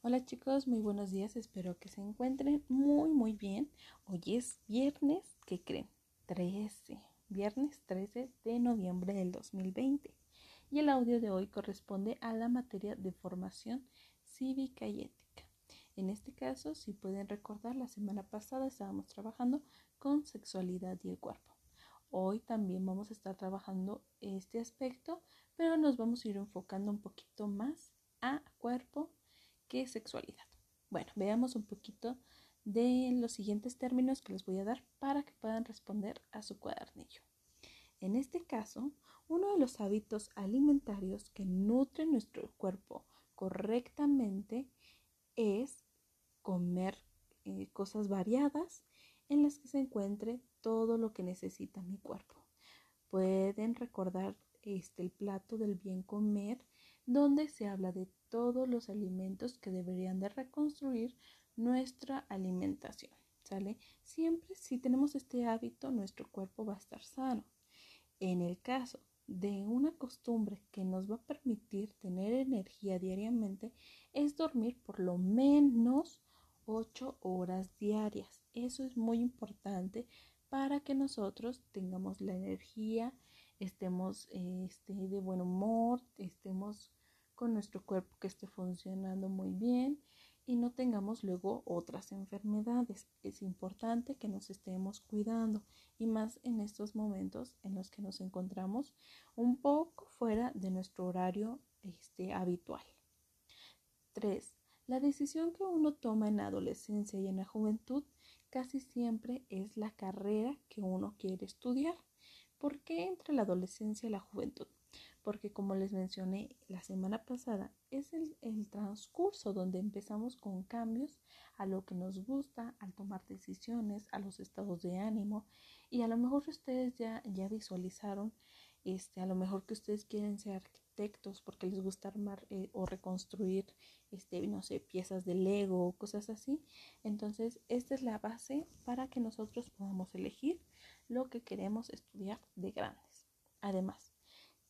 Hola chicos, muy buenos días, espero que se encuentren muy muy bien. Hoy es viernes, ¿qué creen? 13, viernes 13 de noviembre del 2020. Y el audio de hoy corresponde a la materia de formación cívica y ética. En este caso, si pueden recordar, la semana pasada estábamos trabajando con sexualidad y el cuerpo. Hoy también vamos a estar trabajando este aspecto, pero nos vamos a ir enfocando un poquito más a que sexualidad. Bueno, veamos un poquito de los siguientes términos que les voy a dar para que puedan responder a su cuadernillo. En este caso, uno de los hábitos alimentarios que nutren nuestro cuerpo correctamente es comer eh, cosas variadas en las que se encuentre todo lo que necesita mi cuerpo. Pueden recordar este el plato del bien comer donde se habla de todos los alimentos que deberían de reconstruir nuestra alimentación. ¿Sale? Siempre si tenemos este hábito, nuestro cuerpo va a estar sano. En el caso de una costumbre que nos va a permitir tener energía diariamente, es dormir por lo menos 8 horas diarias. Eso es muy importante para que nosotros tengamos la energía, estemos este, de buen humor, estemos con nuestro cuerpo que esté funcionando muy bien y no tengamos luego otras enfermedades. Es importante que nos estemos cuidando y más en estos momentos en los que nos encontramos un poco fuera de nuestro horario este, habitual. 3. La decisión que uno toma en la adolescencia y en la juventud casi siempre es la carrera que uno quiere estudiar. ¿Por qué entre la adolescencia y la juventud? Porque como les mencioné la semana pasada, es el, transcurso donde empezamos con cambios a lo que nos gusta, al tomar decisiones, a los estados de ánimo y a lo mejor ustedes ya, ya visualizaron, este, a lo mejor que ustedes quieren ser arquitectos porque les gusta armar eh, o reconstruir, este, no sé, piezas de Lego o cosas así. Entonces, esta es la base para que nosotros podamos elegir lo que queremos estudiar de grandes. Además,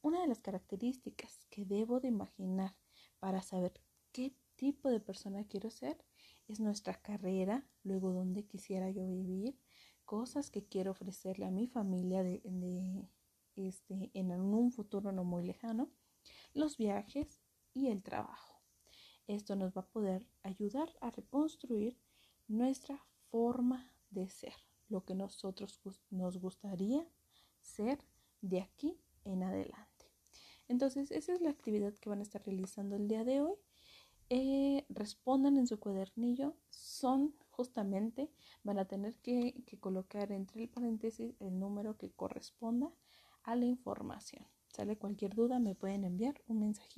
una de las características que debo de imaginar para saber qué tipo de persona quiero ser es nuestra carrera, luego dónde quisiera yo vivir, cosas que quiero ofrecerle a mi familia de, este, en un futuro no muy lejano, los viajes y el trabajo. Esto nos va a poder ayudar a reconstruir nuestra forma de ser, lo que nosotros nos gustaría ser de aquí en adelante. Entonces, esa es la actividad que van a estar realizando el día de hoy. Eh, respondan en su cuadernillo. Son justamente, van a tener que, que colocar entre el paréntesis el número que corresponda a la información. Sale cualquier duda, me pueden enviar un mensajito.